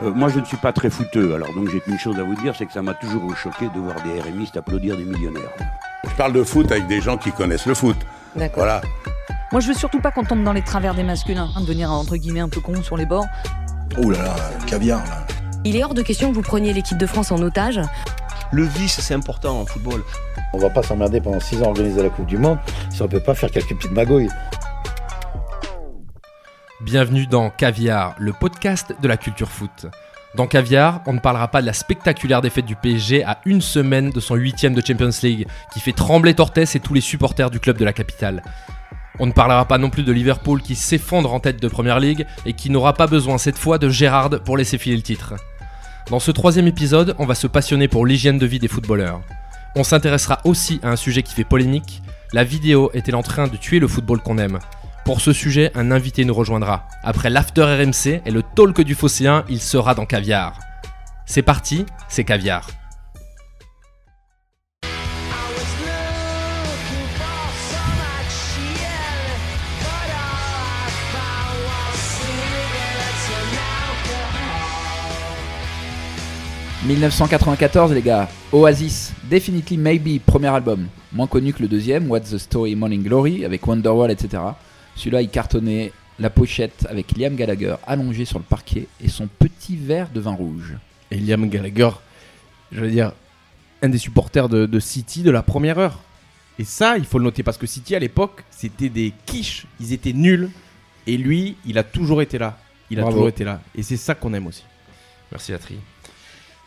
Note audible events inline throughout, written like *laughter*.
Euh, moi, je ne suis pas très fouteux, alors donc j'ai qu'une chose à vous dire, c'est que ça m'a toujours choqué de voir des RMistes applaudir des millionnaires. Je parle de foot avec des gens qui connaissent le foot. D'accord. Voilà. Moi, je veux surtout pas qu'on tombe dans les travers des masculins, hein, devenir entre guillemets un peu con sur les bords. Oh là là, caviar là. Il est hors de question que vous preniez l'équipe de France en otage. Le vice, c'est important en football. On va pas s'emmerder pendant 6 ans à organiser la Coupe du Monde si on peut pas faire quelques petites magouilles. Bienvenue dans Caviar, le podcast de la culture foot. Dans Caviar, on ne parlera pas de la spectaculaire défaite du PSG à une semaine de son huitième de Champions League, qui fait trembler Tortes et tous les supporters du club de la capitale. On ne parlera pas non plus de Liverpool qui s'effondre en tête de Première League et qui n'aura pas besoin cette fois de Gérard pour laisser filer le titre. Dans ce troisième épisode, on va se passionner pour l'hygiène de vie des footballeurs. On s'intéressera aussi à un sujet qui fait polémique, la vidéo est-elle en train de tuer le football qu'on aime? Pour ce sujet, un invité nous rejoindra. Après l'after RMC et le talk du Phocéen, il sera dans Caviar. C'est parti, c'est Caviar. « 1994 les gars, Oasis, Definitely Maybe, premier album, moins connu que le deuxième, What's the Story Morning Glory, avec Wonderwall, etc. Celui-là il cartonnait la pochette avec Liam Gallagher allongé sur le parquet et son petit verre de vin rouge. Et Liam Gallagher, je veux dire, un des supporters de, de City de la première heure. Et ça, il faut le noter parce que City à l'époque, c'était des quiches, ils étaient nuls. Et lui, il a toujours été là. Il a Bravo. toujours été là. Et c'est ça qu'on aime aussi. Merci Atri.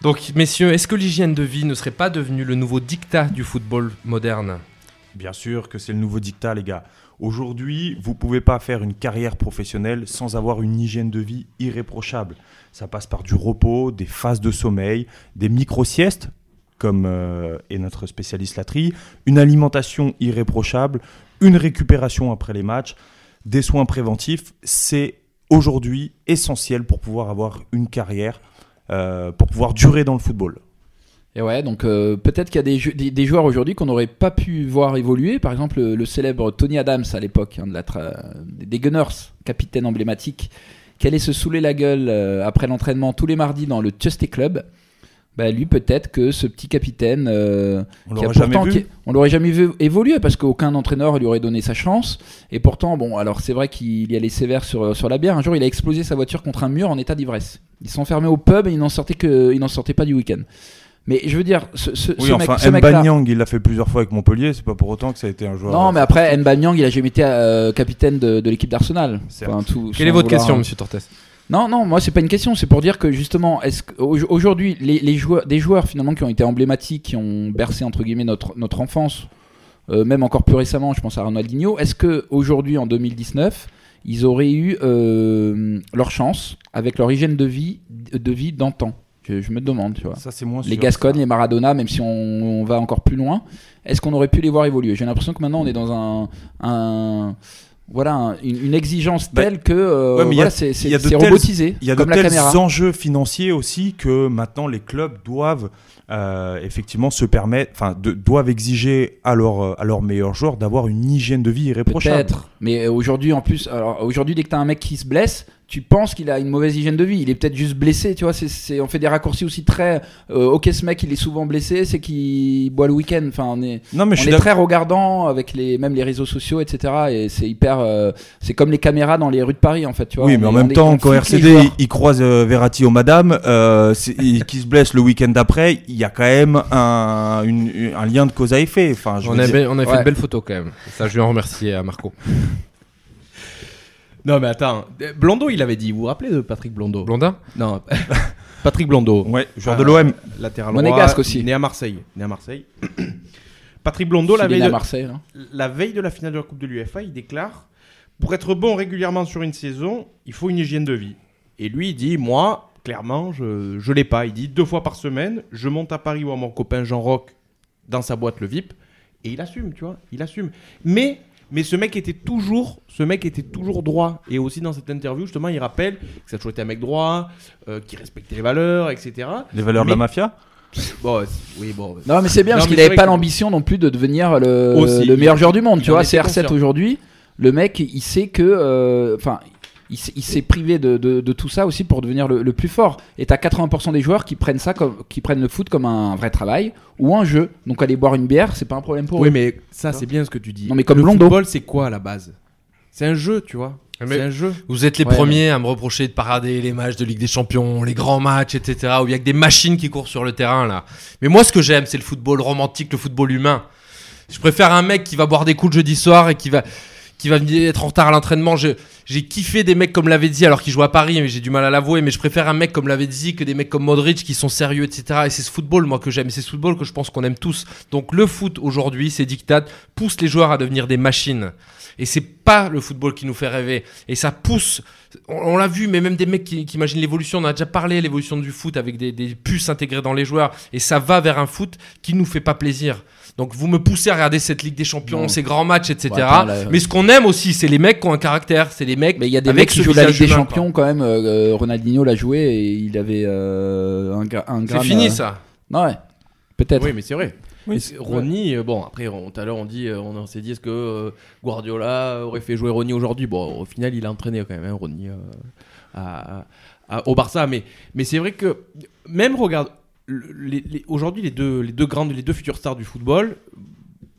Donc messieurs, est-ce que l'hygiène de vie ne serait pas devenue le nouveau dictat du football moderne? Bien sûr que c'est le nouveau dictat, les gars. Aujourd'hui, vous pouvez pas faire une carrière professionnelle sans avoir une hygiène de vie irréprochable. Ça passe par du repos, des phases de sommeil, des micro-siestes, comme euh, est notre spécialiste Latry, une alimentation irréprochable, une récupération après les matchs, des soins préventifs. C'est aujourd'hui essentiel pour pouvoir avoir une carrière, euh, pour pouvoir durer dans le football. Et ouais, donc euh, peut-être qu'il y a des, jeux- des- des joueurs aujourd'hui qu'on n'aurait pas pu voir évoluer. Par exemple, le, le célèbre Tony Adams à l'époque, hein, de la des Gunners, capitaine emblématique, qui allait se saouler la gueule euh, après l'entraînement tous les mardis dans le Chelsea Club. Bah, lui, peut-être que ce petit capitaine, euh, On l'aurait jamais vu. jamais évoluer parce qu'aucun entraîneur lui aurait donné sa chance. Et pourtant, bon, alors c'est vrai qu'il y allait sévère sur, sur la bière. Un jour, il a explosé sa voiture contre un mur en état d'ivresse. Il s'enfermait au pub et il n'en sortait que, il n'en sortait pas du week-end. Mais je veux dire, ce, ce, Oui, ce enfin, mec, ce mec-là- Mbanyang, il l'a fait plusieurs fois avec Montpellier, c'est pas pour autant que ça a été un joueur. Non, mais après, Mbanyang, il a jamais été euh, capitaine de, de l'équipe d'Arsenal. Enfin, Quelle est votre vouloir- question, monsieur Tortes? Non, non, moi c'est pas une question, c'est pour dire que justement, est-ce qu'aujourd'hui, les, les joueurs, des joueurs finalement qui ont été emblématiques, qui ont bercé entre guillemets notre, notre enfance, euh, même encore plus récemment, je pense à Ronaldinho, est-ce que aujourd'hui en 2019, ils auraient eu euh, leur chance avec leur hygiène de vie, de vie d'antan? Je, je me demande, tu vois. Ça, c'est moins Les sûr, Gascogne, ça. les Maradona, même si on, on va encore plus loin, est-ce qu'on aurait pu les voir évoluer? J'ai l'impression que maintenant on est dans un, un- voilà, un- une, une exigence Bah, telle que euh, ouais, mais il y a- voilà, c'est c'est- il y a de c'est tels- robotisé, Il y a de comme tels enjeux financiers aussi que maintenant les clubs doivent euh, effectivement se permettre, enfin, doivent exiger à leurs à leurs meilleurs joueurs d'avoir une hygiène de vie irréprochable. Peut-être, mais euh, aujourd'hui en plus, alors aujourd'hui dès que t'as un mec qui se blesse, tu penses qu'il a une mauvaise hygiène de vie. Il est peut-être juste blessé, tu vois. C'est, on fait des raccourcis aussi très. euh, ok, ce mec il est souvent blessé, c'est qu'il boit le week-end. Enfin, on est, Non, mais je on suis est d'ac- très regardant avec les même les réseaux sociaux, etc. Et c'est hyper. euh, c'est comme les caméras dans les rues de Paris en fait, tu vois. Oui, mais en on même temps, quand RCD il, il croise euh, Verratti au Madame, euh, qui se blesse le week-end d'après, il y a quand même un, une- une- un lien de cause à effet. Enfin, je dire- on a fait Ouais. une belle photo quand même. Ça, je vais en remercier à Marco. Non, mais attends. Blondeau, il avait dit. Vous vous rappelez de Patrick Blondeau Blondin Non. *laughs* Patrick Blondeau. Ouais, joueur Ah, de l'OM. Latéral Monégasque aussi. Né à Marseille. Né à Marseille. *coughs* Patrick Blondeau, la veille, de, Marseille. hein. la veille de la finale de la Coupe de l'UEFA, il déclare Pour être bon régulièrement sur une saison, il faut une hygiène de vie. Et lui, il dit Moi, clairement, je ne l'ai pas. Il dit Deux fois par semaine, je monte à Paris voir mon copain Jean Roch dans sa boîte le VIP. Et il assume, tu vois. Il assume. Mais. Mais ce mec était toujours, ce mec était toujours droit. Et aussi dans cette interview, justement, il rappelle que ça a toujours été un mec droit, euh, qui respectait les valeurs, etc. Les valeurs de la mafia Bon, c'est- oui, bon. Non, mais c'est bien Non, parce qu'il n'avait pas que- l'ambition non plus de devenir le, Aussi, le il- meilleur joueur du monde. il Tu vois, était CR7 conscient. aujourd'hui, le mec, il sait que. euh, Enfin. Il, s'est- il s'est privé de, de- de tout ça aussi pour devenir le, le plus fort. Et t'as 80% des joueurs qui prennent ça comme, qui prennent le foot comme un vrai travail ou un jeu. Donc aller boire une bière, c'est pas un problème pour Oui, eux. mais ça, c'est bien ce que tu dis. Non, mais comme le Londo. football, c'est quoi à la base? C'est un jeu, tu vois. Mais- C'est un jeu. Vous êtes les Ouais, premiers à me reprocher de parader les matchs de Ligue des Champions, les grands matchs, etc. Où il y a que des machines qui courent sur le terrain là. Mais moi, ce que j'aime, c'est le football romantique, le football humain. Je préfère un mec qui va boire des coups le jeudi soir et qui va qui va être en retard à l'entraînement. J'ai kiffé des mecs comme Lavezzi alors qu'il joue à Paris, mais j'ai du mal à l'avouer. Mais je préfère un mec comme Lavezzi que des mecs comme Modric qui sont sérieux, etc. Et c'est ce football, moi, que j'aime. C'est ce football que je pense qu'on aime tous. Donc le foot aujourd'hui, c'est dictat, pousse les joueurs à devenir des machines. Et c'est pas le football qui nous fait rêver. Et ça pousse. On, l'a vu, mais même des mecs qui, qui imaginent l'évolution. On a déjà parlé l'évolution du foot avec des, des puces intégrées dans les joueurs. Et ça va vers un foot qui nous fait pas plaisir. Donc vous me poussez à regarder cette Ligue des Champions, Non. ces grands matchs, etc. Bon, attends, là, mais ce qu'on aime aussi, c'est les mecs qui ont un caractère. C'est les mecs. Mais il y a des mecs qui jouent la Ligue des humain, Champions quand même. euh, euh, Ronaldinho l'a joué et il avait euh, un, un C'est fini euh, ça. Ouais, peut-être. Oui, mais c'est vrai. Oui, Ronny, bon, après, on- tout à l'heure, on dit, on s'est dit, est-ce que euh, Guardiola aurait fait jouer Ronny aujourd'hui? Bon, au final, il a entraîné quand même, hein, Ronny, euh, à- à- au Barça. Mais, mais c'est vrai que, même, regarde, les- les- aujourd'hui, les deux, les, deux grandes, les deux futures stars du football,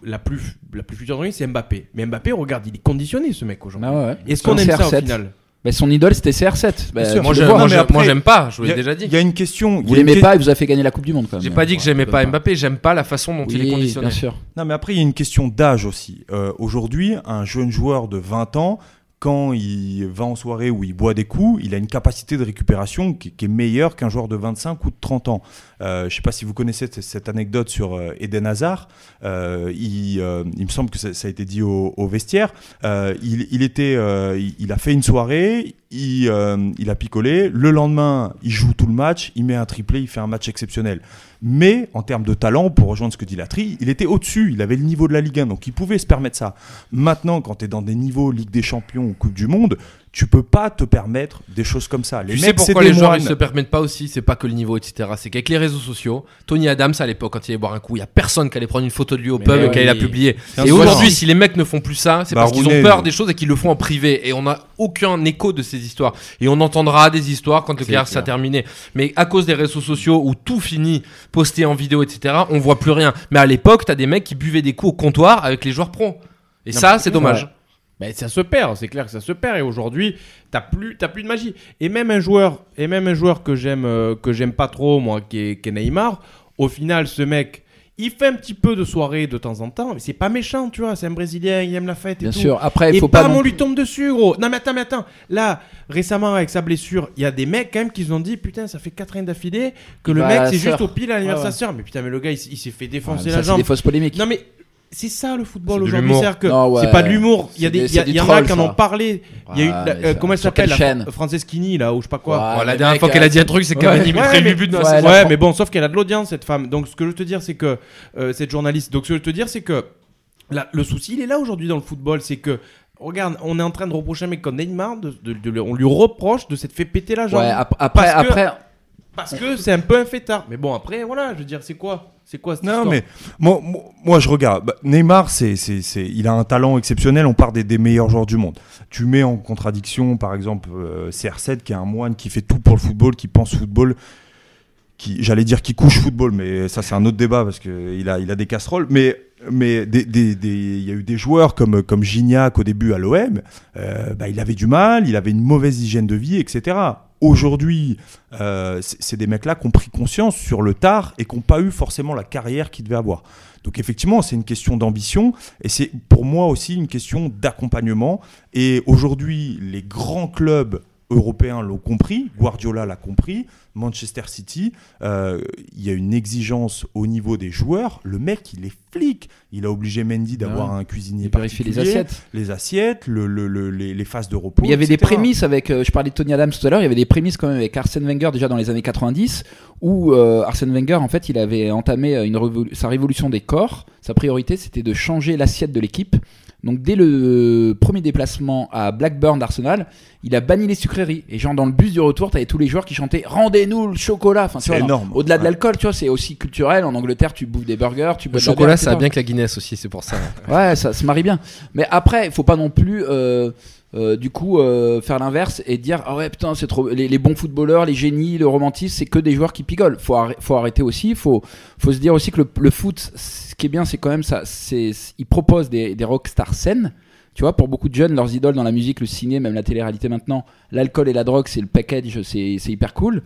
la plus, la plus future c'est Mbappé. Mais Mbappé, regarde, il est conditionné, ce mec, aujourd'hui. Ah ouais. Est-ce qu'on aime un ça au CR7. final? Bah, son idole c'était CR7. Bah, Moi, j'aime pas. Je vous Il y l'ai a- déjà dit. Il y a une question. Vous l'aimez que- pas, il vous a fait gagner la Coupe du Monde quand même. J'ai pas dit que j'aimais pas Mbappé. J'aime pas la façon dont il est conditionné. bien sûr. Non, mais après, il y a une question d'âge aussi. Euh, Aujourd'hui, un jeune joueur de 20 ans, quand il va en soirée où il boit des coups, il a une capacité de récupération qui, est meilleure qu'un joueur de 25 ou de 30 ans. Euh, je ne sais pas si vous connaissez cette, anecdote sur euh, Eden Hazard. Euh, il, me semble que ça, a été dit au, vestiaire. Il, était, il a fait une soirée, il, euh, il a picolé. Le lendemain, il joue tout le match, il met un triplé, il fait un match exceptionnel. Mais en termes de talent, pour rejoindre ce que dit Latry, il était au-dessus, il avait le niveau de la Ligue 1, donc il pouvait se permettre ça. Maintenant, quand tu es dans des niveaux Ligue des Champions ou Coupe du Monde, tu peux pas te permettre des choses comme ça. Les Tu sais mecs, pourquoi les joueurs ils se permettent pas aussi C'est pas que le niveau, etc. C'est qu'avec les réseaux sociaux, Tony Adams à l'époque, quand il allait boire un coup, il y a personne qui allait prendre une photo de lui au pub et qui allait la publier. Et aujourd'hui, si les mecs ne font plus ça, c'est Bah, parce qu'ils ont peur des choses et qu'ils le font en privé. Et on n'a aucun écho de ces histoires. Et on entendra des histoires quand le carrière sera terminé. Mais à cause des réseaux sociaux où tout finit posté en vidéo, etc., on voit plus rien. Mais à l'époque, t'as des mecs qui buvaient des coups au comptoir avec les joueurs pros. Et Non, ça, c'est dommage. Ben, ça se perd, c'est clair que ça se perd. Et aujourd'hui, t'as plus, t'as plus de magie. Et même un joueur, et même un joueur que j'aime, euh, que j'aime pas trop, moi, qui est, qui est Neymar. Au final, ce mec, il fait un petit peu de soirée de temps en temps, mais c'est pas méchant, tu vois. C'est un Brésilien, il aime la fête et Bien tout. sûr. Après, il faut pas. on lui tombe dessus, gros. Non, mais attends, mais attends. Là, récemment, avec sa blessure, il y a des mecs, quand même, qui se sont dit Putain, ça fait 4 ans d'affilée que le à mec, c'est juste au pile à l'anniversaire Ouais. Mais putain, mais le gars, il, s'est fait Ah, défoncer mais la ça, c'est jambe. des fausses polémiques. Non, mais c'est ça le football aujourd'hui. l'humour. C'est-à-dire que Non, ouais. c'est pas de l'humour. Il y a des, y a, y en a qui en ont parlé. Il y a eu, la- mais euh, comment elle s'appelle Franceschini, là, ou je sais pas quoi. Ouais, la dernière fois qu'elle a euh, dit un truc, c'est qu'elle a dit mais mais- le but de la ouais, Ouais, mais bon, sauf qu'elle a de l'audience, cette femme. Donc, ce que je veux te dire, c'est que euh, cette journaliste. Donc, ce que je veux te dire, c'est que là, le souci, il est là aujourd'hui dans le football. C'est que, regarde, on est en train de reprocher un mec comme Neymar. De, de- de- on lui reproche de s'être fait péter la jambe. Ouais, ap- après, Parce que- après, Parce que c'est un peu un fêtard. Mais bon, après, voilà, je veux dire, c'est quoi? C'est quoi cette Non, histoire? mais moi, je regarde. Bah, Neymar, c'est, c'est, c'est- il a un talent exceptionnel. On part des, des meilleurs joueurs du monde. Tu mets en contradiction, par exemple, euh, CR7, qui est un moine qui fait tout pour le football, qui pense football, qui, j'allais dire qui couche football, mais ça, c'est un autre débat parce qu'il a, il a des casseroles. Mais mais des- des- des- il y a eu des joueurs comme, comme Gignac au début à l'OM, euh, bah, il avait du mal, il avait une mauvaise hygiène de vie, etc. Aujourd'hui, euh, c'est des mecs-là qui ont pris conscience sur le tard et qui n'ont pas eu forcément la carrière qu'ils devaient avoir. Donc effectivement, c'est une question d'ambition et c'est pour moi aussi une question d'accompagnement. Et aujourd'hui, les grands clubs européens l'ont compris, Guardiola l'a compris, Manchester City, euh, il y a une exigence au niveau des joueurs. Le mec, il est flic. Il a obligé Mendy d'avoir Ouais. un cuisinier il vérifie les particulier, assiettes. les assiettes, le- le- le- les, les phases de repos. Mais il y avait des prémices avec, euh, je parlais de Tony Adams tout à l'heure, il y avait des prémices quand même avec Arsène Wenger déjà dans les années 90, où euh, Arsène Wenger en fait il avait entamé une révolu- sa révolution des corps. Sa priorité c'était de changer l'assiette de l'équipe. Donc dès le premier déplacement à Blackburn d'Arsenal, il a banni les sucreries. Et genre dans le bus du retour, t'avais tous les joueurs qui chantaient Rendez-nous le chocolat. Enfin, C'est énorme. Au-delà de l'alcool, tu vois, c'est aussi culturel. En Angleterre, tu bouffes des burgers, tu bois Le de la chocolat, bière, ça va bien que la Guinness aussi, c'est pour ça. Ouais, ça se marie bien. Mais après, il faut pas non plus. euh, euh, du coup, euh, faire l'inverse et dire ah ouais putain c'est trop les, bons footballeurs, les génies, le romantisme, c'est que des joueurs qui pigolent. Faut faut arrêter aussi. Faut faut se dire aussi que le, foot, ce qui est bien, c'est quand même ça. C'est ils proposent des, des rockstars saines. Tu vois, pour beaucoup de jeunes, leurs idoles dans la musique, le ciné, même la télé-réalité maintenant, l'alcool et la drogue, c'est le package, c'est c'est hyper cool.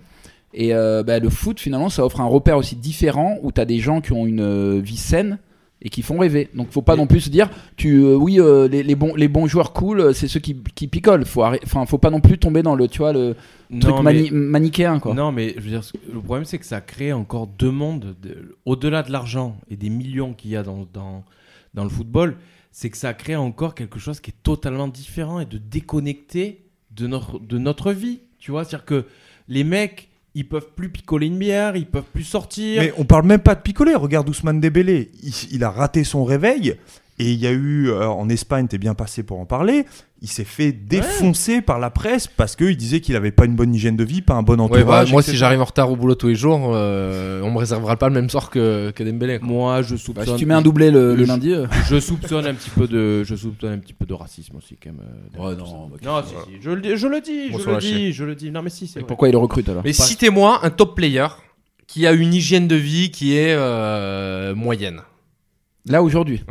Et euh, bah, le foot, finalement, ça offre un repère aussi différent où tu as des gens qui ont une vie saine et qui font rêver. Donc faut pas non plus se dire, tu, euh, oui, euh, les, les bons, les bons joueurs cool, euh, c'est ceux qui, qui picolent. Faut, enfin, faut pas non plus tomber dans le, tu vois, le truc Non, mani- mais- manichéen. Quoi. Non, mais je veux dire, le problème, c'est que ça crée encore deux mondes. de- Au-delà de l'argent et des millions qu'il y a dans, dans, dans le football, c'est que ça crée encore quelque chose qui est totalement différent et de déconnecté de notre, de notre vie. Tu vois, c'est-à-dire que les mecs, ils peuvent plus picoler une bière, ils peuvent plus sortir. Mais on parle même pas de picoler. Regarde Ousmane Dembélé. Il, il a raté son réveil. Et il y a eu, euh, en Espagne, t'es bien passé pour en parler, il s'est fait défoncer par la presse parce qu'il disait qu'il avait pas une bonne hygiène de vie, pas un bon Ouais, entourage. bah, moi, si j'arrive en retard au boulot tous les jours, euh, on me réservera pas le même sort que, que Dembélé. quoi. Moi, je Bah, soupçonne. si tu mets un doublé le, lundi. euh. Je soupçonne un petit peu de, je soupçonne un petit peu de racisme aussi quand même. euh, Ouais, non, bah, non, si, si, je le dis, je le dis, je le dis, je le dis. Non, mais si, c'est pourquoi il le recrute alors Mais citez-moi un top player qui a une hygiène de vie qui est euh, moyenne. Là aujourd'hui.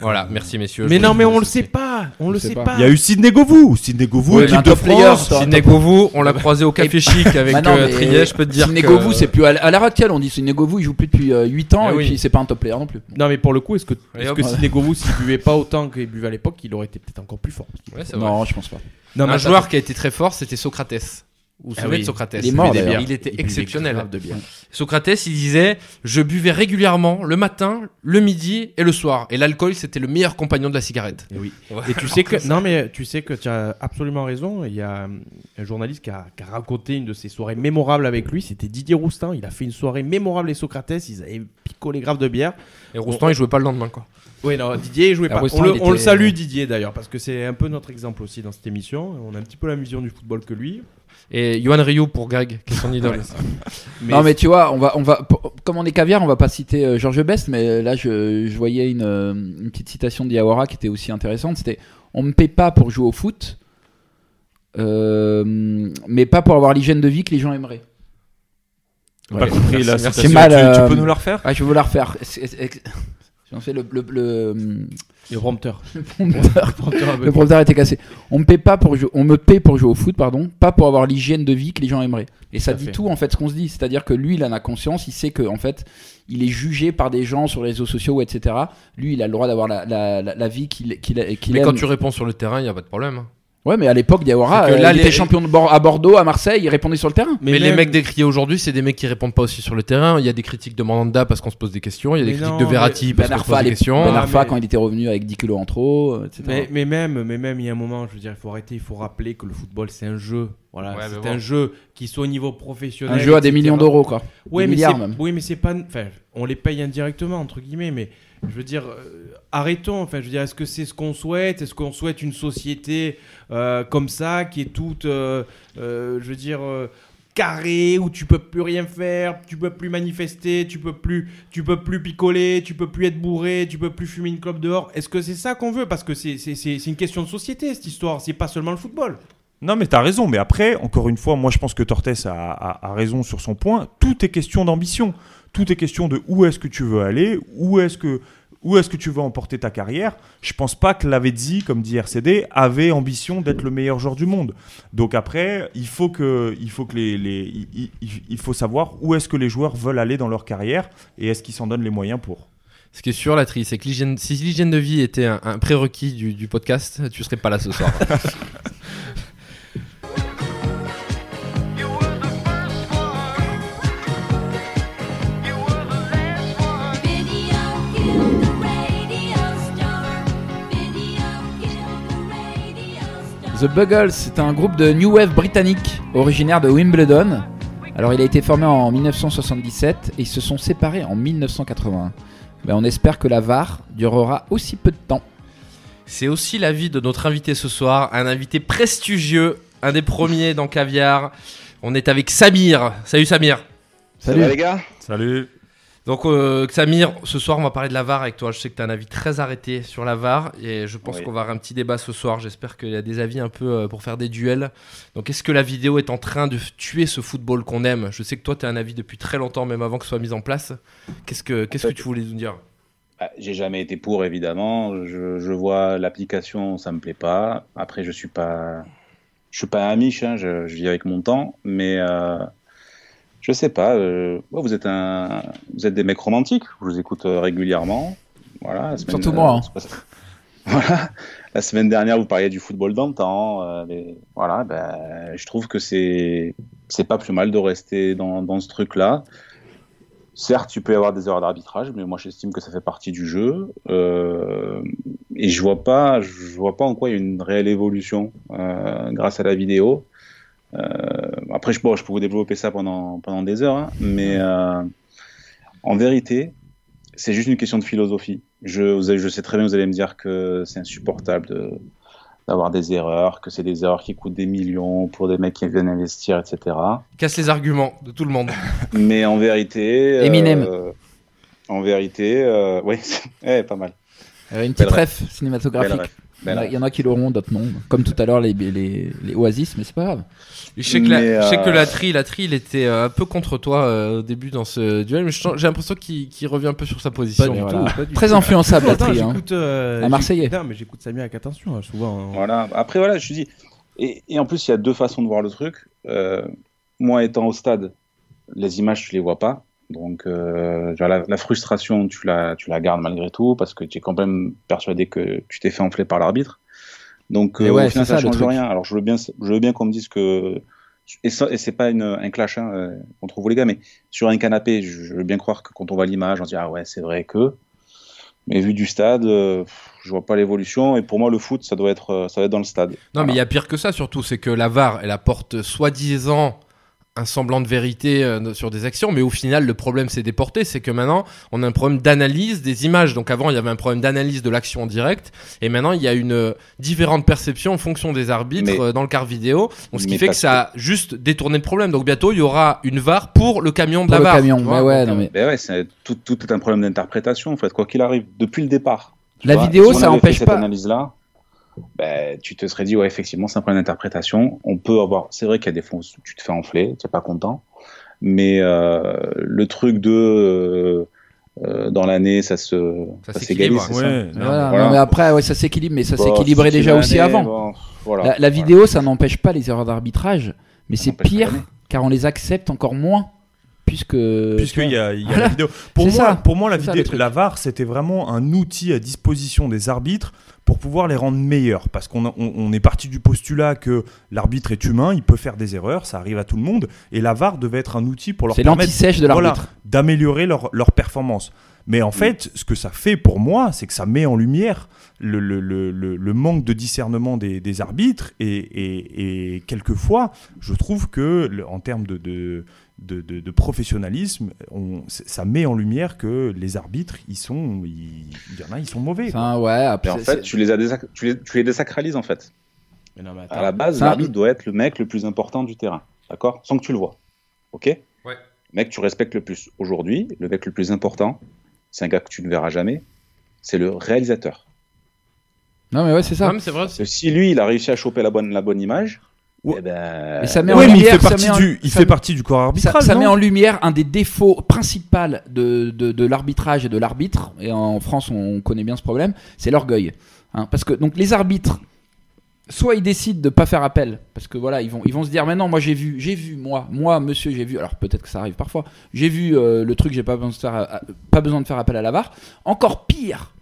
Voilà, merci messieurs. Mais non, mais on le ai sait pas, on le sait pas. Il y a eu Sidney Govou. Sidney Govou, équipe un de top player, France. Sidney Govou, on l'a croisé au café chic avec Bah euh, Triet, je peux te dire. Sidney Govou, c'est plus à, l'heure actuelle, on dit Sidney Govou, il joue plus depuis 8 ans Eh et puis c'est pas un top player non plus. Non, mais pour le coup, est-ce que, Sidney Govou, s'il buvait pas autant qu'il buvait à l'époque, il aurait été peut-être encore plus fort Ouais, c'est vrai. Non, je pense pas. Non, un joueur qui a été très fort, c'était Socrates. Vous vous Ah souvenez oui. de Socrates Il est mort, était exceptionnel. de bière. Socrates, il disait Je buvais régulièrement le matin, le midi et le soir. Et l'alcool, c'était le meilleur compagnon de la cigarette. Et oui. Ouais. Et tu *laughs* sais que non mais tu sais que tu as absolument raison. Il y a hum, un journaliste qui a, qui a raconté une de ses soirées mémorables avec lui. C'était Didier Roustin. Il a fait une soirée mémorable et Socrates. Ils avaient picolé grave de bière. Et Roustan, il jouait pas le lendemain, quoi. Oui, non, Didier il jouait pas. Roustan, on, le, on salue Didier d'ailleurs parce que c'est un peu notre exemple aussi dans cette émission. On a un petit peu la vision du football que lui. Et Johan Rioux pour Greg, qui est son idole. Non mais tu vois, on va, on va, pour- comme on est caviar, on va pas citer euh, Georges Best, mais euh, là je, je voyais une, euh, une petite citation de Diawara qui était aussi intéressante. C'était on me paie pas pour jouer au foot, euh, mais pas pour avoir l'hygiène de vie que les gens aimeraient. J'ai pas compris la citation. C'est mal, Tu, tu euh, peux nous la refaire? Ah, je vais vous la refaire. J'en fais le, le, le, *laughs* Le prompteur. le prompteur. Le prompteur était cassé. On me paie pas pour jouer, on me paie pour jouer au foot, pardon, pas pour avoir l'hygiène de vie que les gens aimeraient. Et ça dit fait. tout en fait ce qu'on se dit, c'est-à-dire que lui, il en a conscience, il sait que en fait, il est jugé par des gens sur les réseaux sociaux, etc. Lui, il a le droit d'avoir la, la, la, la vie qu'il qu'il qu'il Mais aime. quand tu réponds sur le terrain, il n'y a pas de problème. Ouais, mais à l'époque, Diawara, euh, là, il les- était champion de à Bordeaux, à Marseille, il répondait sur le terrain. Mais, les même- mecs décriés aujourd'hui, c'est des mecs qui répondent pas aussi sur le terrain. Il y a des critiques de Mandanda parce qu'on se pose des questions. Il y a des Mais critiques non, de Verratti mais parce Ben qu'on se pose Arfa, des questions. Ben Ah, Arfa, mais- quand il était revenu avec 10 kilos en trop, etc. Mais, mais même, mais même, il y a un moment, je veux dire, il faut arrêter, il faut rappeler que le football, c'est un jeu. Voilà, Ouais, c'est un bon. jeu qui soit au niveau professionnel. un jeu à des millions d'euros, quoi. Ouais, Des mais milliards c'est- même. Oui, mais c'est pas. Enfin, on les paye indirectement entre guillemets, mais je veux dire, euh, arrêtons. Enfin, je veux dire, est-ce que c'est ce qu'on souhaite? Est-ce qu'on souhaite une société euh, comme ça, qui est toute, euh, je veux dire. carrée où tu peux plus rien faire, tu peux plus manifester, tu peux plus, peux plus picoler, tu peux plus être bourré, tu peux plus fumer une clope dehors? Est-ce que c'est ça qu'on veut? Parce que c'est une question de société cette histoire. C'est pas seulement le football. Non, mais t'as raison. Mais après, encore une fois, moi, je pense que Tortes a, a- a raison sur son point. Tout est question d'ambition. Tout est question de où est-ce que tu veux aller, où est-ce que où est-ce que tu veux emporter ta carrière. Je pense pas que Lavezzi, comme dit RCD, avait ambition d'être le meilleur joueur du monde. Donc après, il faut que, il faut que les, les- il, faut savoir où est-ce que les joueurs veulent aller dans leur carrière et est-ce qu'ils s'en donnent les moyens pour. Ce qui est sûr, la tri, c'est que l'hygiène- si l'hygiène de vie était un, un prérequis du, du podcast, tu serais pas là ce soir. *laughs* The Buggles, c'est un groupe de new wave britannique originaire de Wimbledon. Alors, il a été formé en 1977 et ils se sont séparés en 1981. Ben, on espère que la VAR durera aussi peu de temps. C'est aussi l'avis de notre invité ce soir, un invité prestigieux, un des premiers dans Caviar. On est avec Samir. Salut Samir. Salut. les gars? Salut. Donc, euh, Xamir, ce soir, on va parler de la VAR avec toi. Je sais que tu as un avis très arrêté sur la VAR et je pense Oui. qu'on va avoir un petit débat ce soir. J'espère qu'il y a des avis un peu euh, pour faire des duels. Donc, est-ce que la vidéo est en train de tuer ce football qu'on aime? Je sais que toi, tu as un avis depuis très longtemps, même avant que ce soit mis en place. Qu'est-ce que, qu'est-ce que tu voulais nous dire? Bah, J'ai jamais été pour, évidemment. Je, je vois l'application, ça me plaît pas. Après, je suis pas, je suis pas un amiche, hein, je, je vis avec mon temps, mais euh, je sais pas. euh, ouais, vous êtes un, vous êtes des mecs romantiques. Je vous écoute euh, régulièrement. Voilà. semaine- Surtout moi, hein. *laughs* Voilà. La semaine dernière, vous parliez du football d'antan. euh, voilà. Ben, je trouve que c'est, c'est pas plus mal de rester dans, dans ce truc-là. Certes, tu peux y avoir des erreurs d'arbitrage, mais moi j'estime que ça fait partie du jeu. Euh, et je vois pas, je vois pas en quoi il y a une réelle évolution grâce à la vidéo. Euh, après, je, bon, je peux vous développer ça pendant, pendant des heures, hein, mais euh, en vérité, c'est juste une question de philosophie. Je, vous avez- je sais très bien, vous allez me dire que c'est insupportable de d'avoir des erreurs, que c'est des erreurs qui coûtent des millions pour des mecs qui viennent investir, etc. Casse les arguments de tout le monde. *laughs* Mais en vérité. Eminem. euh, en vérité, euh, oui, c'est *laughs* pas mal. Euh, une petite Belle ref cinématographique. Ref. Il y, en a, Belle il y en a qui l'auront, d'autres non. Comme tout à l'heure, les, les, les Oasis, mais c'est pas grave. Je sais que, la, Mais, je sais que euh, la tri, la tri, il était euh, un peu contre toi euh, au début dans ce duel, mais j'ai l'impression qu'il revient un peu sur sa position. du Voilà. tout, pas du Très tout. influençable, la tri. hein. euh, Un Marseillais. Non, mais j'écoute Samir avec attention, hein, souvent. hein. Voilà. Après, voilà, je te dis. Et, et en plus, il y a deux façons de voir le truc. Euh, moi, étant au stade, les images, tu les vois pas. Donc, euh, la, la frustration, tu la, tu la gardes malgré tout, parce que tu es quand même persuadé que tu t'es fait enfler par l'arbitre. Donc, euh, ouais, au final, ça le change rien. Alors, je veux bien, je veux bien qu'on me dise que. Et, ça- et c'est pas une, un clash hein, euh, contre vous, les gars, mais sur un canapé, je, je veux bien croire que quand on voit l'image, on se dit Ah ouais, c'est vrai que. Mais vu du stade, euh, je vois pas l'évolution. Et pour moi, le foot, ça doit être, euh, ça doit être dans le stade. Non, mais il y a pire que ça surtout, c'est que la VAR, elle apporte soi-disant un semblant de vérité euh, sur des actions, mais au final, le problème s'est déporté, c'est que maintenant, on a un problème d'analyse des images. Donc avant, il y avait un problème d'analyse de l'action en direct, et maintenant, il y a une euh, différente perception en fonction des arbitres Mais- euh, dans le quart vidéo, donc, ce qui mais fait que ça a juste détourné le problème. Donc bientôt, il y aura une VAR pour le camion de Pour la le VAR. camion, mais ouais, non, euh, mais- Ben ouais, c'est tout, tout est un problème d'interprétation, en fait, quoi qu'il arrive, depuis le départ. La vois, vidéo, si ça avait fait empêche cette pas. analyse-là, ben, tu te serais dit, ouais, effectivement, c'est un problème d'interprétation. On peut avoir. C'est vrai qu'il y a des fois où tu te fais enfler, tu n'es pas content. Mais euh, le truc de. euh, euh, dans l'année, ça se. Ça Ça s'équilibre. s'égalise, c'est ça Ouais, non, Voilà, voilà. non, mais après, ouais, ça s'équilibre, mais ça Bon, s'équilibrait déjà aussi avant. bon, voilà. La, la vidéo, ça n'empêche pas les erreurs d'arbitrage, mais c'est pire car on les accepte encore moins. Puisque. Puisqu'il y a, il y a Voilà. la vidéo. Pour moi, ça. pour moi la, ça, vidéo, la VAR, c'était vraiment un outil à disposition des arbitres pour pouvoir les rendre meilleurs. Parce qu'on a- on, on est parti du postulat que l'arbitre est humain, il peut faire des erreurs, ça arrive à tout le monde. Et la VAR devait être un outil pour leur permettre de voilà, d'améliorer leur, leur performance. Mais en fait, ce que ça fait pour moi, c'est que ça met en lumière le, le- le- le- le manque de discernement des, des arbitres. Et, et- et quelquefois, je trouve que, en termes de, de, de- de- de professionnalisme, on- ça met en lumière que les arbitres, ils sont, il y en a, ils sont mauvais. Enfin, ouais, Et après, en fait, tu les, as désac- tu, les, tu les désacralises, en fait. Mais non, mais À la base, l'arbitre doit être le mec le plus important du terrain. D'accord? Sans que tu le vois. Ok? Ouais. Mec, tu respectes le plus. Aujourd'hui, le mec le plus important, c'est un gars que tu ne verras jamais, c'est le réalisateur. Non, mais ouais, c'est ça. non, mais c'est vrai. Que si lui, il a réussi à choper la bonne, la bonne image, Ouais. eh ben, Mais ça met en mais il lumière, fait ça partie, met en- du, il ça- fait partie du corps arbitral. ça met en lumière un des défauts principaux de, de, de l'arbitrage et de l'arbitre, et en France on connaît bien ce problème, c'est l'orgueil. Hein, parce que donc les arbitres, soit ils décident de pas faire appel, parce que voilà, ils vont, ils vont se dire maintenant moi j'ai vu, j'ai vu, moi, moi monsieur j'ai vu, alors peut-être que ça arrive parfois, j'ai vu euh, le truc, j'ai pas besoin de faire, euh, pas besoin de faire appel à la VAR. Encore pire,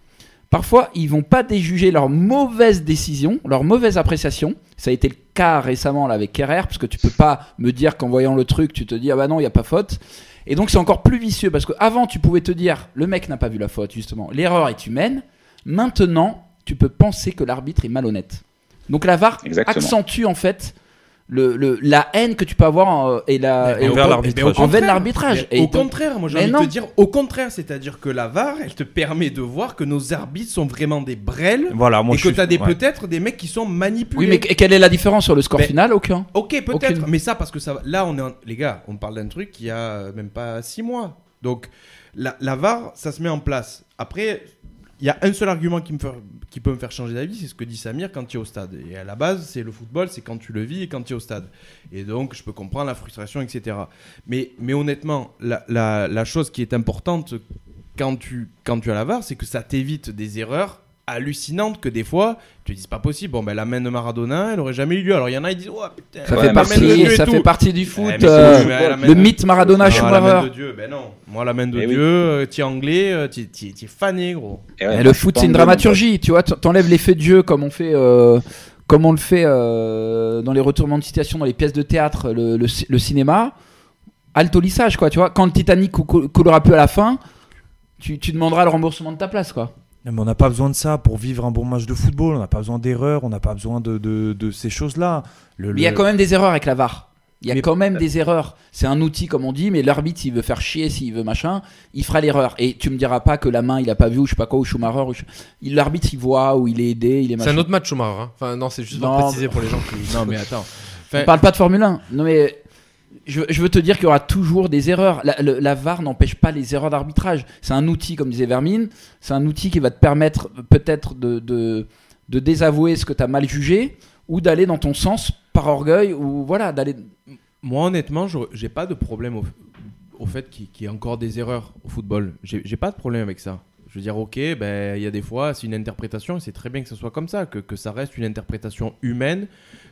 Parfois, ils vont pas déjuger leur mauvaise décision, leur mauvaise appréciation. Ça a été le cas récemment là, avec Kerrer, parce que tu peux pas me dire qu'en voyant le truc, tu te dis ah bah non, il y a pas faute. Et donc c'est encore plus vicieux parce qu'avant tu pouvais te dire le mec n'a pas vu la faute justement, l'erreur est humaine. Maintenant, tu peux penser que l'arbitre est malhonnête. Donc la VAR Exactement. accentue en fait le, le- la haine que tu peux avoir euh, et la Mais et envers l'arbitrage. au envers contraire, l'arbitrage. mais Et Au donc- contraire, moi j'ai envie de te dire, au contraire, c'est-à-dire que la VAR, elle te permet de voir que nos arbitres sont vraiment des brels Voilà, moi et je que suis- tu as des, ouais. peut-être des mecs qui sont manipulés. Oui, mais que- quelle est la différence sur le score Mais- final? Aucun. Ok, peut-être, mais ça parce que ça, là, on est, en- les gars, on parle d'un truc qui a même pas 6 mois. Donc la, la VAR, ça se met en place. Après, il y a un seul argument qui, peut me faire changer d'avis, c'est ce que dit Samir quand tu es au stade. Et à la base, c'est le football, c'est quand tu le vis et quand tu es au stade. Et donc, je peux comprendre la frustration, etc. Mais, honnêtement, la chose qui est importante quand tu, quand tu as la VAR, c'est que ça t'évite des erreurs hallucinantes que des fois, tu te dis c'est pas possible. Bon, ben la main de Maradona, elle aurait jamais eu lieu. Alors il y en a, ils disent, oh putain, Ça fait partie, Dieu ça fait partie du foot. Eh, euh, main le de- mythe Maradona Ah, la main Schumacher. de Dieu, ben non. Moi, la main de Eh oui. Dieu, euh, t'es anglais, euh, t'es t'es- t'es fané, gros. Et ouais, Eh, le foot, c'est une dramaturgie. Tu vois, t'enlèves l'effet de jeu comme on fait, euh, comme on le fait euh, dans les retournements de situation, dans les pièces de théâtre, le, le le cinéma. Alto lissage, quoi. Tu vois, quand le Titanic cou- cou- coulera plus à la fin, tu, tu demanderas le remboursement de ta place, quoi. Non, mais on n'a pas besoin de ça pour vivre un bon match de football. On n'a pas besoin d'erreurs, on n'a pas besoin de, de- de ces choses-là. Le- Mais il y a quand même des erreurs avec la VAR. Il y a Mais- quand même des erreurs. C'est un outil, comme on dit, mais l'arbitre, s'il veut faire chier, s'il veut machin, il fera l'erreur. Et tu me diras pas que la main, il a pas vu, ou je sais pas quoi, ou Schumacher. Ou je- L'arbitre, il voit, ou il est aidé, il est C'est un autre match, Schumacher. hein. Enfin, non, c'est juste pour préciser pour les gens qui. Non, mais attends. On parle pas de Formule 1. Non, mais je, veux te dire qu'il y aura toujours des erreurs. La, VAR n'empêche pas les erreurs d'arbitrage. C'est un outil, comme disait Vermine, c'est un outil qui va te permettre peut-être de, désavouer ce que tu as mal jugé ou d'aller dans ton sens par orgueil ou voilà, d'aller. Moi, honnêtement, je- j'ai pas de problème au, au fait qu'il y ait encore des erreurs au football. J'ai pas de problème avec ça. Je veux dire, ok, ben, il y a des fois, c'est une interprétation, et c'est très bien que ce soit comme ça, que, que ça reste une interprétation humaine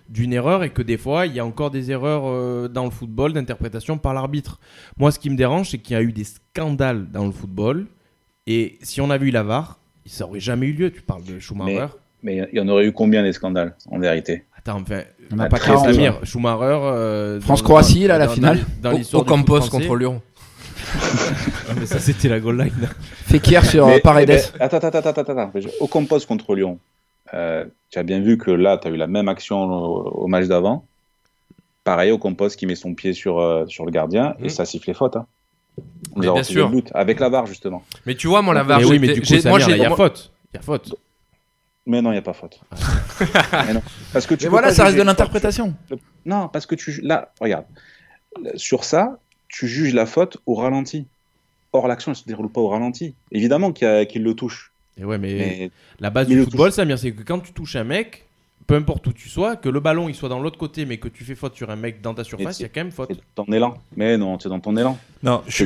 d'une erreur, et que des fois, il y a encore des erreurs euh, dans le football d'interprétation par l'arbitre. Moi, ce qui me dérange, c'est qu'il y a eu des scandales dans le football, et si on avait eu la VAR, ça aurait jamais eu lieu. Tu parles de Schumacher. Mais il y en aurait eu combien des scandales, en vérité? Attends, enfin, On n'a pas très 40. Samir, Schumacher. euh, dans- France-Croatie, là, la dans- finale. Dans, dans Au, l'histoire au Campos contre Lyon. Ah, mais ça, c'était la goal line. Fekir sur Mais- Paredes. mais- attends, attends, attends, attends, attends. Au compost contre Lyon, euh, tu as bien vu que là, tu as eu la même action au, au match d'avant. Pareil, au compost qui met son pied sur, euh, sur le gardien et Mhm. ça sifflait faute. Hein. On Mais bien sûr. le but avec la VAR, justement. Mais tu vois, moi, la VAR. mais oui, mais du coup, moi, il y a faute. Il y a faute. Mais non, il n'y a pas faute. Mais non. Parce que tu Mais voilà, ça reste de l'interprétation. Non, parce que tu. Là, regarde. Sur ça, tu juges la faute au ralenti. Or, l'action ne se déroule pas au ralenti. Évidemment qu'il y a- qu'il le touche. Et ouais, mais, Mais la base mais du football, Samir, c'est que quand tu touches un mec, peu importe où tu sois, que le ballon il soit dans l'autre côté, mais que tu fais faute sur un mec dans ta surface, il y a quand même faute. ton élan. Mais non, c'est dans ton élan. Non, je,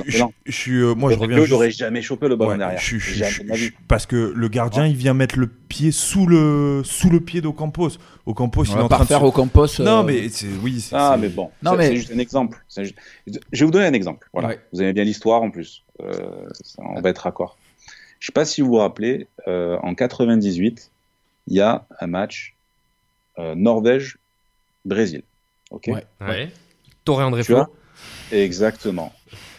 suis. euh, moi, je reviens. Je juste- j'aurais jamais chopé le ballon Ouais, derrière. je- je- Jamais parce que le gardien, il vient mettre le pied sous le sous le pied d'Ocampos. Ocampos, il est va en train de refaire se- au Campos. euh, Non, mais c'est oui. c'est- Ah, c'est- mais bon, Non, c'est mais- c'est juste un exemple. Juste- Je vais vous donner un exemple. Voilà. Ouais. Vous aimez bien l'histoire en plus. Euh, on va être raccord. Je sais pas si vous vous rappelez, euh, en 98, il y a un match euh, Norvège-Brésil. Ok. Ouais. Ouais. André Tu vois Exactement.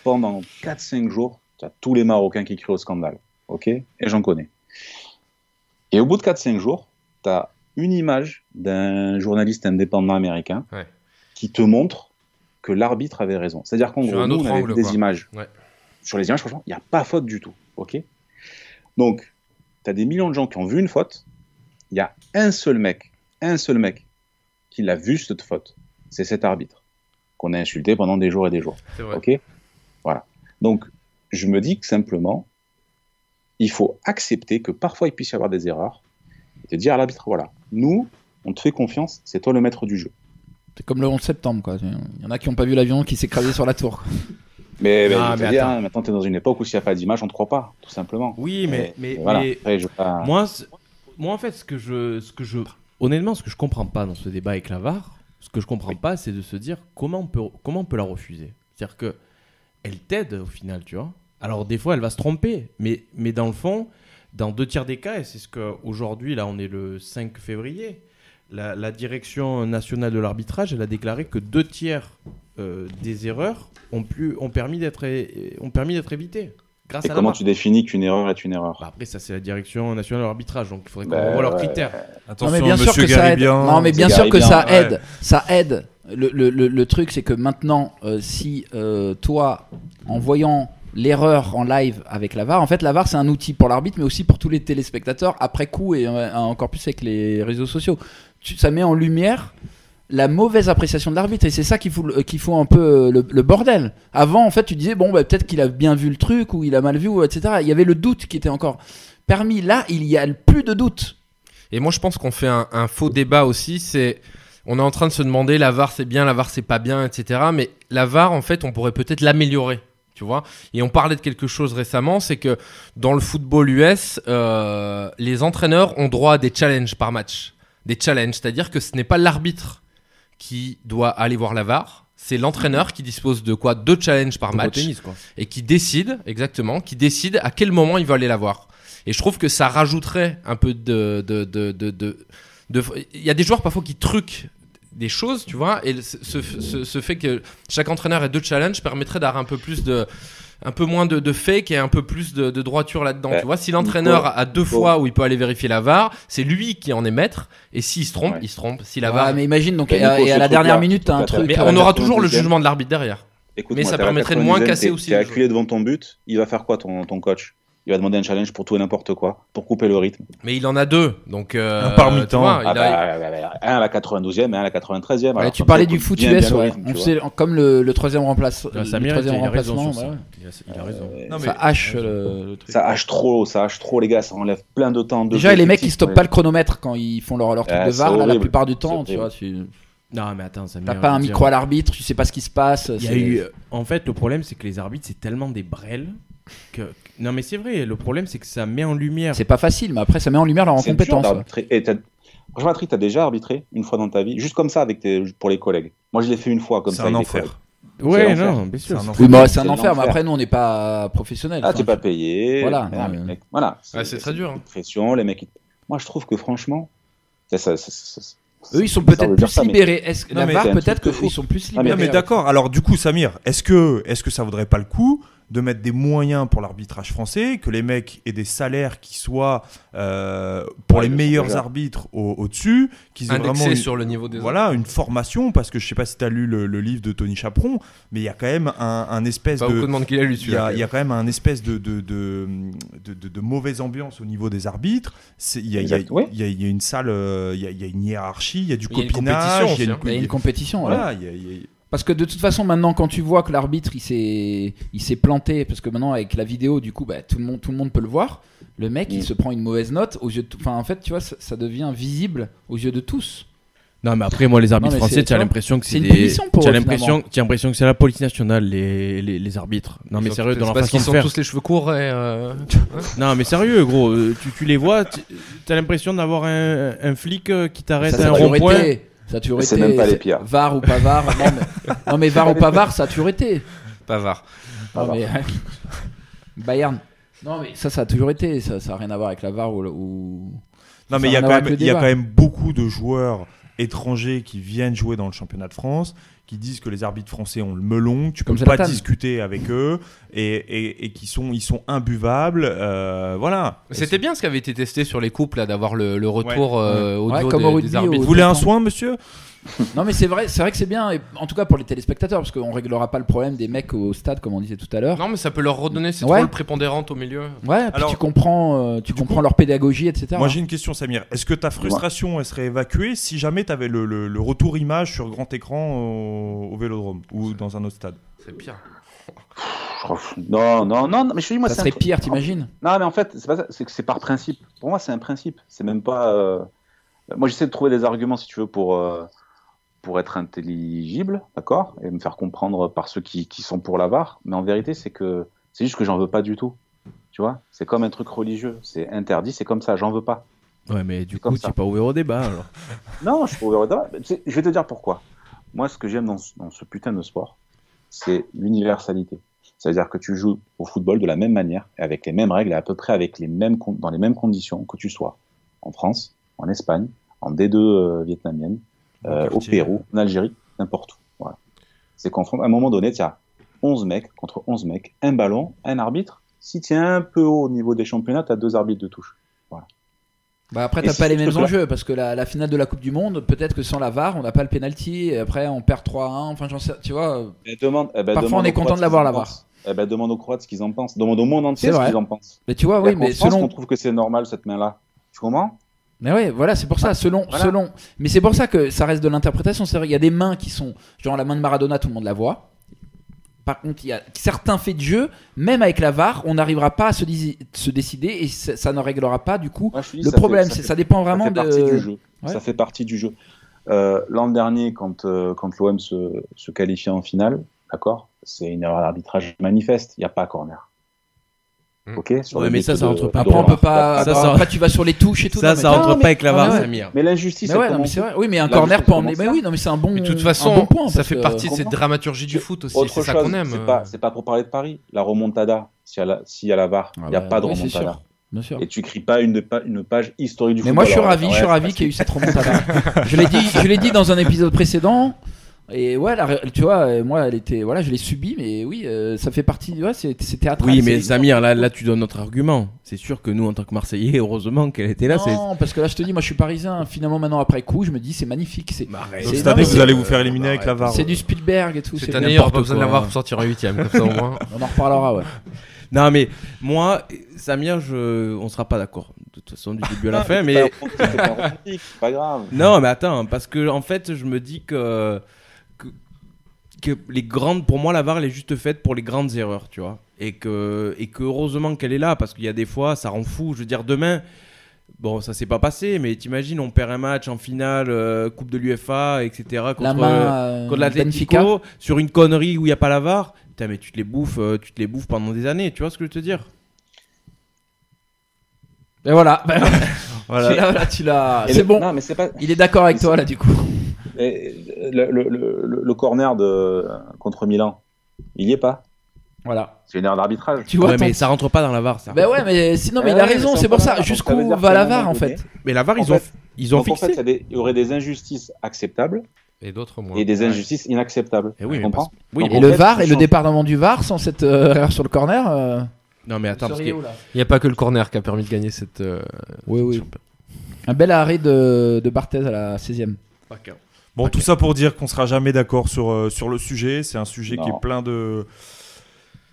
Pendant 4-5 jours, tu as tous les Marocains qui crient au scandale. Ok Et j'en connais. Et au bout de 4-5 jours, tu as une image d'un journaliste indépendant américain Ouais. qui te montre que l'arbitre avait raison. C'est-à-dire qu'en gros, un nous, autre on avait angle, vu des quoi. images. Ouais. Sur les images, franchement, il n'y a pas faute du tout. Ok Donc, tu as des millions de gens qui ont vu une faute. Il y a un seul mec, un seul mec qui l'a vu cette faute. C'est cet arbitre qu'on a insulté pendant des jours et des jours. C'est vrai. Ok? Voilà. Donc, je me dis que simplement, il faut accepter que parfois il puisse y avoir des erreurs et te dire à l'arbitre voilà, nous, on te fait confiance, c'est toi le maître du jeu. C'est comme le 11 septembre, quoi. Il y en a qui n'ont pas vu l'avion qui s'est écrasé sur la tour. quoi. *laughs* Mais, mais Ah, je veux mais dire, attends. hein, maintenant, tu es dans une époque où s'il n'y a pas d'image, on ne te croit pas, tout simplement. Oui, mais, Et- mais, et voilà. mais Après, je veux pas- moi, moi, en fait, ce que je, ce que je, honnêtement, ce que je comprends pas dans ce débat avec la VAR, ce que je comprends pas, c'est de se dire comment on peut, comment on peut la refuser. C'est-à-dire que elle t'aide au final, tu vois. Alors des fois, elle va se tromper, mais, mais dans le fond, dans deux tiers des cas, et c'est ce qu'aujourd'hui, là, on est le 5 février, la, la direction nationale de l'arbitrage, elle a déclaré que deux tiers euh, des erreurs ont, pu, ont permis d'être évitées. Grâce Et à comment tu définis qu'une erreur est une erreur Bah après, ça, c'est la direction nationale de l'arbitrage, donc il faudrait qu'on Bah, revoie leurs ouais. critères. Attention, non, mais bien sûr que ça aide. Non, mais bien sûr que ça aide. Ça aide. Le, le- le- le truc, c'est que maintenant, euh, si euh, toi, en voyant l'erreur en live avec la VAR, en fait, la VAR, c'est un outil pour l'arbitre, mais aussi pour tous les téléspectateurs après coup et euh, encore plus avec les réseaux sociaux. Tu- ça met en lumière la mauvaise appréciation de l'arbitre et c'est ça qui fout, le- qui un peu euh, le, bordel. Avant, en fait, tu disais bon, bah, peut-être qu'il a bien vu le truc ou il a mal vu, etc. Il y avait le doute qui était encore permis. Là, il y a plus de doute. Et moi, je pense qu'on fait un, un faux débat aussi. C'est, on est en train de se demander la VAR c'est bien, la VAR c'est pas bien, etc. Mais la VAR, en fait, on pourrait peut-être l'améliorer. Tu vois Et on parlait de quelque chose récemment, c'est que dans le football US, euh, les entraîneurs ont droit à des challenges par match. Des challenges, c'est-à-dire que ce n'est pas l'arbitre qui doit aller voir la VAR, c'est l'entraîneur qui dispose de quoi? Deux challenges par Comme au match tennis, quoi. et qui décide, exactement, qui décide à quel moment il va aller la voir. Et je trouve que ça rajouterait un peu de. de, de, de, Il y a des joueurs parfois qui truquent des choses, tu vois, et ce, ce- ce fait que chaque entraîneur ait deux challenges permettrait d'avoir un peu plus de. Un peu moins de, de fake et un peu plus de, de droiture là-dedans. Ouais. tu vois, si l'entraîneur a deux fois où il peut aller vérifier la VAR, c'est lui qui en est maître. Et s'il se trompe, Ouais. il se trompe. Si la Ouais, VAR. mais imagine donc Et à, Nico, et à ce la dernière minute, t'as un truc. mais on aura toujours le 92e. jugement de l'arbitre derrière. Mais ça permettrait de moins 92e, casser aussi T'es le acculé devant ton but, il va faire quoi ton, ton coach? Il va demander un challenge pour tout et n'importe quoi, pour couper le rythme. Mais il en a deux. Donc, euh, Un par mi-temps. Ah a- bah, bah, bah, un à la 92e et un à la 93e. Ouais, Alors, tu parlais du foot US, ouais. rythme, tu comme le, le troisième remplace, le Samir, troisième il raison remplacement, ça. bah ouais. Il a, il a raison. Euh, Non, mais- ça hache le, le truc. Ça hache trop, ça hache trop les gars, ça enlève plein de temps. De Déjà, les mecs, ils stoppent ouais. pas le chronomètre quand ils font leur, leur truc Ah, de VAR. Là, la plupart du temps, tu vois, tu Non, mais attends, ça t'as pas un micro à l'arbitre, tu sais pas ce qui se passe. Il y a c'est- eu. En fait, le problème, c'est que les arbitres, c'est tellement des brels que. Non, mais c'est vrai, le problème, c'est que ça met en lumière. C'est pas facile, mais après, ça met en lumière leur C'est incompétence. Franchement, Patrick, t'as déjà arbitré une fois dans ta vie, juste comme ça avec tes... pour les collègues. Moi, je l'ai fait une fois comme C'est ça un avec des enfer. Ouais, C'est non, bien sûr. C'est un Oui, bah, c'est C'est un enfer, mais après, nous, on n'est pas professionnels. Ah, t'es pas payé. Voilà, mecs, voilà. Ouais, c'est très dur, hein. Pression, les mecs. ils- Moi, je trouve que franchement, ça, ça, ça- ça- ça- Eux, ils sont peut-être plus ça, mais- libérés. Est-ce que Non, la mais VAR, c'est un peut-être qu'ils sont plus mais- libérés Non mais d'accord. Alors du coup, Samir, est-ce que est-ce que ça vaudrait pas le coup de mettre des moyens pour l'arbitrage français, que les mecs aient des salaires qui soient euh, pour Ouais, les le meilleurs arbitres au- au-dessus, qu'ils aient indexé vraiment une, sur le niveau des voilà une formation parce que je sais pas si tu as lu le, le livre de Tony Chaperon, mais il y a quand même un, un espèce Pas de il y, a, il y a quand même un espèce de, de, de, de, de- de mauvaise ambiance au niveau des arbitres. Il y a, il y a- Exact, oui. il y a- il y a une salle, euh, il y a, il y a une hiérarchie, il y a du Il y a une copinage, compétition il y a une compétition. voilà, il y a- Parce que de toute façon, maintenant, quand tu vois que l'arbitre il s'est il s'est planté, parce que maintenant avec la vidéo, du coup, bah, tout le monde tout le monde peut le voir. Le mec, il Mm. se prend une mauvaise note aux yeux. de Enfin, en fait, tu vois, ça, ça devient visible aux yeux de tous. Non, mais après, moi, les arbitres Non, français, tu as l'impression que c'est c'est une des. punition pour Tu as eux, l'impression finalement. tu as l'impression que c'est la police nationale, les, les, les arbitres. Non, mais Ils sérieux, dans leur parce façon qu'ils de sont faire. tous les cheveux courts et. euh, Non, mais sérieux, gros, euh, tu, tu les vois, tu as l'impression d'avoir un, un flic euh, qui t'arrête à un rond-point. Ça a toujours C'est été. même pas les c'est- pires. VAR ou pas VAR. non, mais, *laughs* non, mais VAR ou pas VAR, ça a toujours été. Pavard. Pas Non, mais- *laughs* Bayern. Non, mais ça, ça a toujours été. Ça n'a rien à voir avec la VAR ou. ou- Non, mais il y, a même, il y quand même beaucoup de joueurs étrangers qui viennent jouer dans le championnat de France, qui disent que les arbitres français ont le melon, que tu peux Comme pas discuter avec eux, et, et, et qui sont, ils sont imbuvables. euh, voilà. C'était bien ce qui avait été testé sur les couples, là, d'avoir le, le retour euh, Ouais, comme des, au rugby, des arbitres. Vous voulez un soin, monsieur? *laughs* Non, mais c'est vrai, c'est vrai que c'est bien. Et en tout cas pour les téléspectateurs, parce qu'on réglera pas le problème des mecs au stade, comme on disait tout à l'heure. Non, mais ça peut leur redonner cette Ouais. rôle prépondérante au milieu. Ouais, puis tu comprends, euh, tu comprends coup, leur pédagogie, etc. Moi j'ai une question, Samir. Est-ce que ta frustration elle serait évacuée si jamais tu avais le, le- le retour image sur grand écran au, au vélodrome ou dans un autre stade? C'est pire. *laughs* Non, non, non, non, mais je dis, moi, ça c'est un serait truc- pire, t'imagines? Non, mais en fait, c'est pas ça, c'est que c'est par principe. Pour moi, c'est un principe. C'est même pas. euh, Moi, j'essaie de trouver des arguments, si tu veux, pour, euh, pour être intelligible, d'accord Et me faire comprendre par ceux qui, qui sont pour la VAR. Mais en vérité, c'est que c'est juste que j'en veux pas du tout. Tu vois C'est comme un truc religieux. C'est interdit, c'est comme ça, j'en veux pas. Ouais, mais du coup, tu pas ouvert au débat alors. *laughs* Non, je suis pas ouvert au débat. Je vais te dire pourquoi. Moi, ce que j'aime dans, ce- dans ce putain de sport, c'est l'universalité. C'est-à-dire que tu joues au football de la même manière, avec les mêmes règles, et à peu près avec les mêmes, dans les mêmes conditions que tu sois en France, en Espagne, en D2 euh, vietnamienne, euh, au quartier. Pérou, en Algérie, n'importe où. Voilà. C'est qu'à un moment donné, tu as 11 mecs contre 11 mecs, un ballon, un arbitre. Si tu es un peu haut au niveau des championnats, tu as deux arbitres de touche. Bah après, t'as pas les mêmes enjeux parce que la, la finale de la Coupe du Monde, peut-être que sans la VAR, on n'a pas le penalty et après on perd 3-1. Enfin, j'en sais, tu vois. euh, Eh, demande, eh ben, Parfois, on est content de l'avoir, la VAR. Eh ben, demande aux Croates ce qu'ils en pensent. Demande au monde entier ce qu'ils en pensent. Mais tu vois, oui, mais France selon. qu'on trouve que c'est normal cette main-là. Tu comprends? Mais ouais, voilà, c'est pour ça, selon, voilà. selon. Mais c'est pour ça que ça reste de l'interprétation. C'est vrai, il y a des mains qui sont. Genre la main de Maradona, tout le monde la voit. Par contre, il y a certains faits de jeu, même avec la VAR, on n'arrivera pas à se, décider et ça, ça ne réglera pas du coup Moi, dis, le problème. fait- ça c'est fait- ça dépend vraiment ça fait de. partie du jeu. Ouais. Ça fait partie du jeu. Euh, L'an dernier, quand, euh, quand l'OM se, se qualifiait en finale, d'accord, c'est une erreur d'arbitrage manifeste. Il n'y a pas corner. Mm. Ok. Sur Ouais, le mais ça, ça de- rentre pas. Après, on peut pas. Ça, alors, ça- Après, tu vas sur les touches et tout. Ça, non, mais- ça rentre pas mais- avec la Ah, VAR. Samir. Mais l'injustice. Mais ouais, non, mais c'est vrai. Oui, mais un corner elle emmener. Mais oui, non, mais c'est un bon. Mais de toute façon, bon point, ça fait que- partie de cette dramaturgie du foot aussi. C'est ça qu'on aime. c'est euh. pas, c'est pas pour parler de Paris. La remontada, s'il y a la, s'il y a la VAR, il Ah n'y a bah, pas de remontada. Bien sûr. Et tu cries pas une, pa- une page historique du Mais football. moi, je suis ravi, je suis ravi qu'il y ait eu cette remontada. je l'ai dit, je l'ai dit dans un épisode précédent. Et ouais, la tu vois, euh, moi, elle était, voilà, je l'ai subie, mais oui, euh, ça fait partie, ouais, c'est c'est théâtral. Oui, mais. Samir, là, là, tu donnes notre argument. C'est sûr que nous, en tant que Marseillais, heureusement qu'elle était là. c'est- Non, parce que là, je te dis, moi, je suis parisien. Finalement, maintenant, après coup, je me dis, c'est magnifique. C'est Bah, cette année, vous allez vous faire éliminer avec la VAR. c'est du Spielberg et tout. Cette c'est année, il n'y aura pas besoin de quoi. l'avoir pour sortir en huitième, comme ça au moins. *laughs* On en reparlera, ouais. *laughs* Non, mais moi, Samir, je... on sera pas d'accord. De toute façon, du début à la *laughs* fin. Mais pas- grave. non, mais attends, parce que en fait, je me dis que que, que les grandes, pour moi, la VAR, elle est juste faite pour les grandes erreurs, tu vois. Et que et que heureusement qu'elle est là, parce qu'il y a des fois, ça rend fou. Je veux dire, demain. Bon, ça s'est pas passé, mais t'imagines, on perd un match en finale, euh, Coupe de l'UFA, etc. Contre, euh, Benfica. l'Atlético, sur une connerie où il n'y a pas la VAR. Putain, mais tu te les bouffes, euh, tu te les bouffes pendant des années, tu vois ce que je veux te dire? Et voilà. *laughs* *laughs* Voilà. tu l'as, C'est bon. Non, mais c'est pas. Il est d'accord avec toi là, du coup. Et Le, le, le, le corner de, contre Milan, il y est pas. Voilà. C'est une erreur d'arbitrage. Tu vois. Ouais, mais ça rentre pas dans la VAR, ça. Ben ouais, mais sinon, mais Ouais, il a raison. C'est pour pas ça. Jusqu'où va la VAR en fait Mais la VAR, ils ont, fait- ils ont Donc, en fixé. fait, il y a des- il y aurait des injustices acceptables Et d'autres moins. et des injustices inacceptables. Eh oui, comprends parce- oui, Donc, Et le fait, VAR et le département du VAR sans cette euh, erreur sur le corner. euh, Non, mais attends, parce que. Il n'y a pas que le corner qui a permis de gagner cette. euh, Oui, oui. Un bel arrêt de, de Barthez à la 16e. Bon, tout ça pour dire qu'on sera jamais d'accord sur, euh, sur le sujet. C'est un sujet qui est plein de.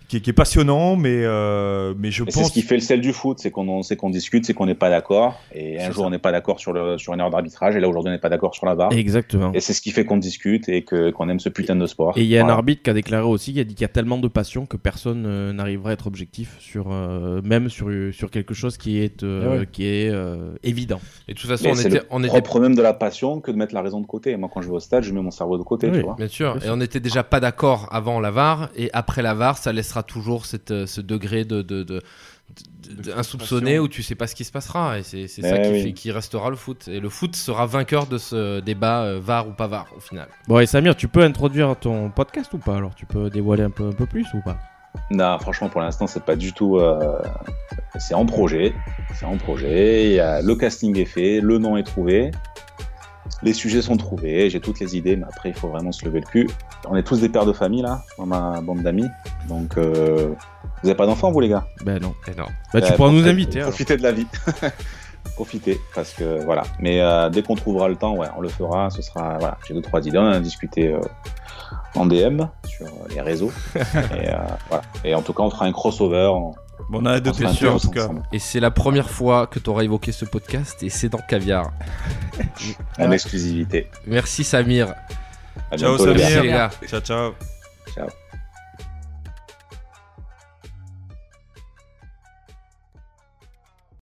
Qui est, qui est passionnant, mais, euh, mais je Et c'est pense. ce qui fait le sel du foot, c'est qu'on c'est qu'on discute, c'est qu'on n'est pas d'accord. Et un jour ça. on n'est pas d'accord sur, le, sur une erreur d'arbitrage, et là aujourd'hui on n'est pas d'accord sur la VAR. Exactement. Et c'est ce qui fait qu'on discute et que- qu'on aime ce putain de sport. Et il y a un arbitre qui a déclaré aussi, qui a dit qu'il y a tellement de passion que personne euh, n'arrivera à être objectif sur euh, même sur, sur quelque chose qui est euh, Ah ouais. qui est euh, évident. Et de toute façon, Mais on c'est était, le on était propre même de la passion que de mettre la raison de côté. Moi quand je vais au stade, je mets mon cerveau de côté, Oui. tu vois. Bien sûr, et on n'était déjà pas d'accord avant la VAR, et après la VAR, ça laissera toujours cette, euh, ce degré de, de, de- de- de- insoupçonné où tu sais pas ce qui se passera, et c'est c'est ça Eh qui, oui. fait, qui restera le foot. Et le foot sera vainqueur de ce débat euh, VAR ou pas VAR au final. Bon, et Samir, tu peux introduire ton podcast ou pas Alors, tu peux dévoiler un peu, un peu plus ou pas? Non, franchement, pour l'instant, c'est pas du tout. euh, C'est en projet. C'est en projet. Il y a- Le casting est fait, le nom est trouvé, les sujets sont trouvés, j'ai toutes les idées, mais après, il faut vraiment se lever le cul. On est tous des pères de famille, là, dans ma bande d'amis. Donc, euh, vous avez pas d'enfants, vous, les gars? Ben non. Et non. Bah, tu Euh, pourras nous profitez- inviter. alors. Profitez de la vie. *laughs* Profitez, parce que voilà. Mais euh, dès qu'on trouvera le temps, ouais, on le fera. Ce sera. Voilà, j'ai deux, trois idées. On en a discuté euh, en DM sur les réseaux. *laughs* et, euh, voilà. et en tout cas, on fera un crossover. Bon, on a hâte de on fera un tester en tout cas. Et c'est la première fois que tu auras évoqué ce podcast, et c'est dans Caviar. *laughs* En exclusivité. Merci Samir. À Ciao bientôt. Samir. les gars. Ciao, ciao. Ciao.